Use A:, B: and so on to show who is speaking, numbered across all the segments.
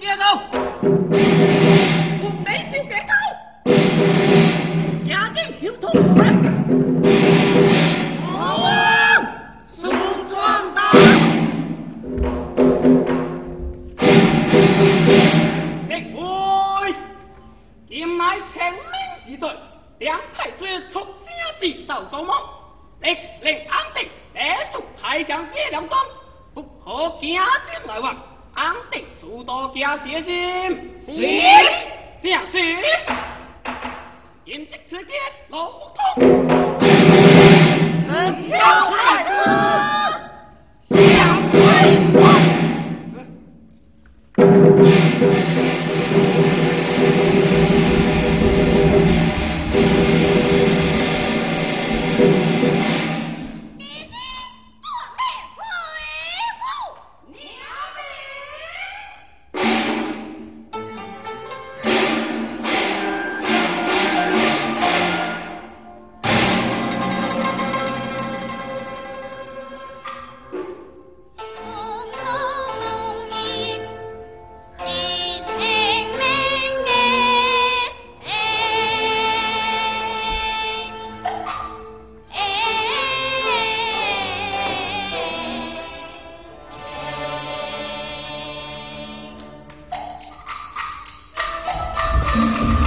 A: 别
B: 走。决心，死，下死，迎接此劫，老不通。
C: Thank you.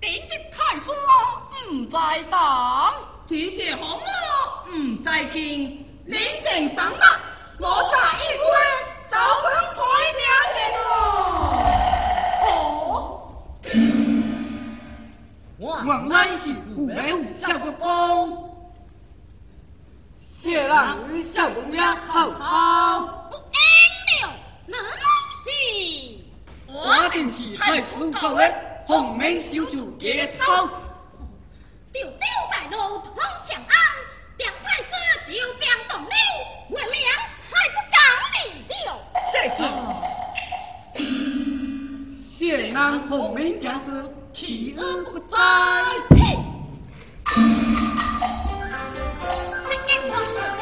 C: 顶得太爽，
D: 唔再等，拒绝红了，唔再拼，你剩什么？
C: 我在一边，
D: 就讲开名言咯。我原来是五秒笑个哥，谢人笑一笑，哈哈。
C: 我赢了，你
D: 那我顶得太爽了。红门小主给
C: Minh 路通长安，梁太 Kiệt 了，我娘还不讲理了。
D: 这 tiêu bài lộ
C: Thong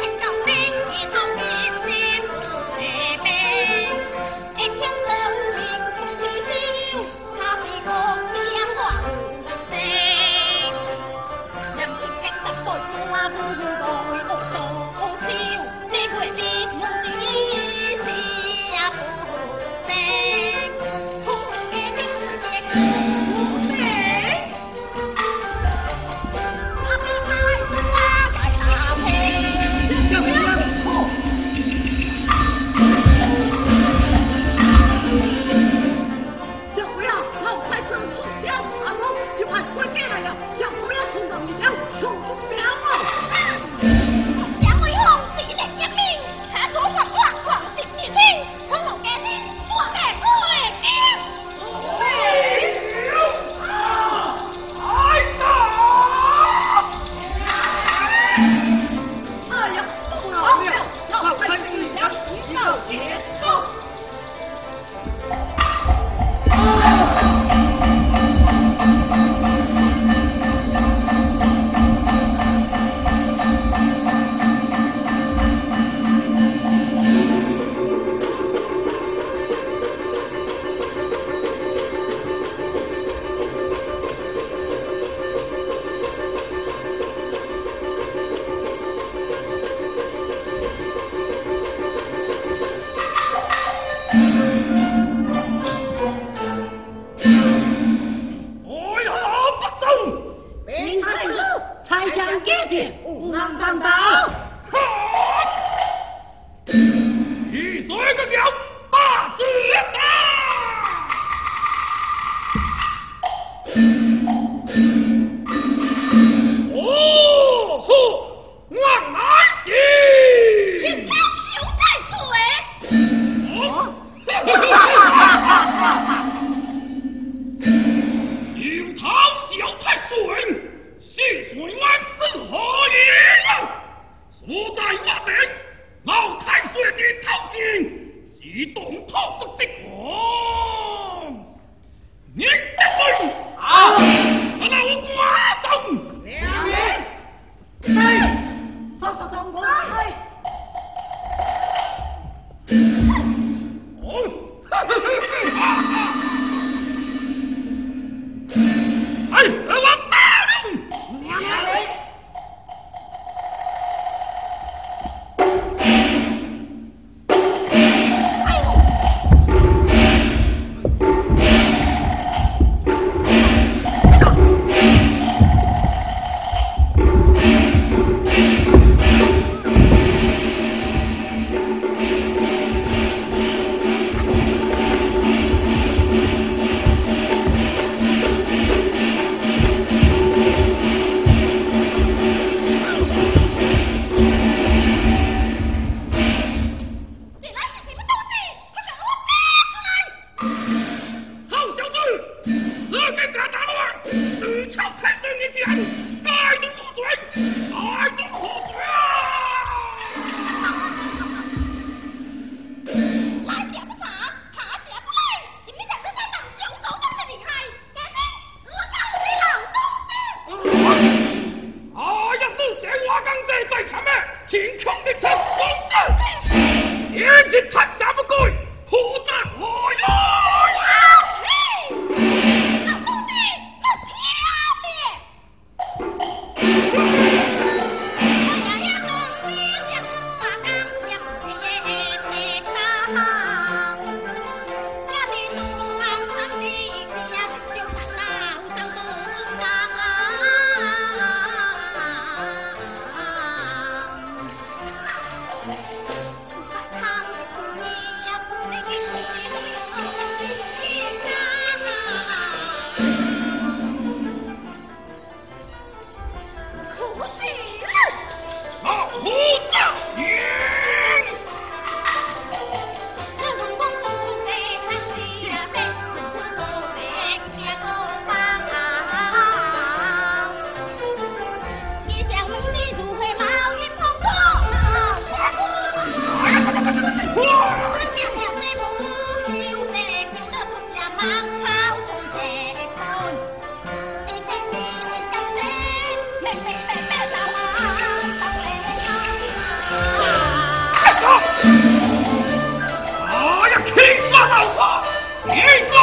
D: 五、三、三、八
A: 你懂炮。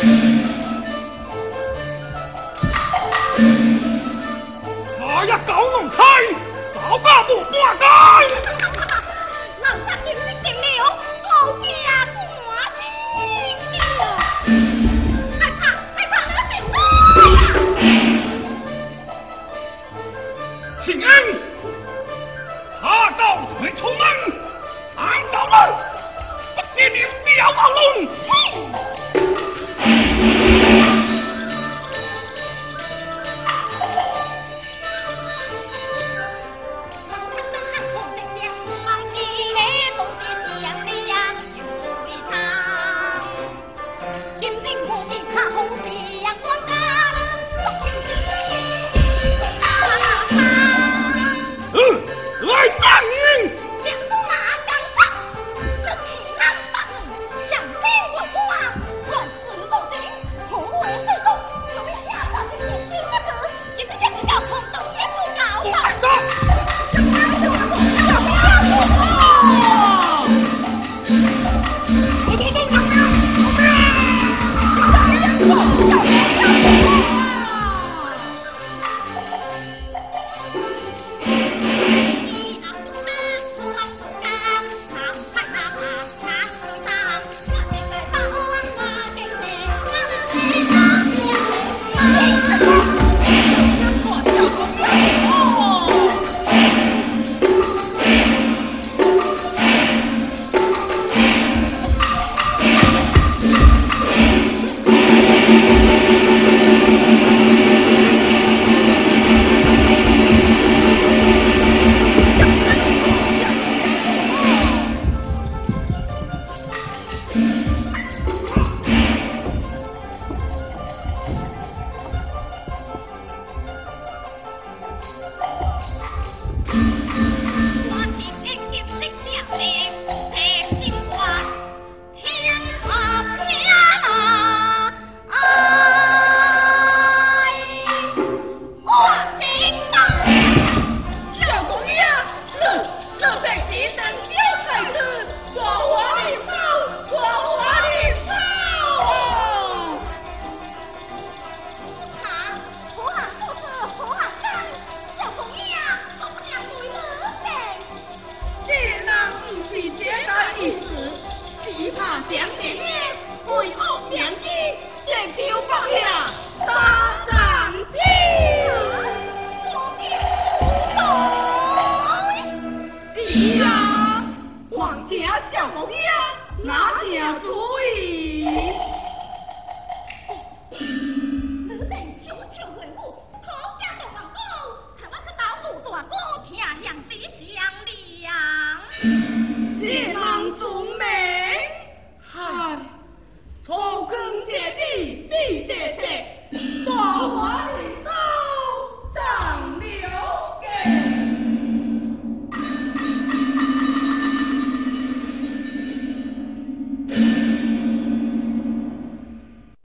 A: Thank you.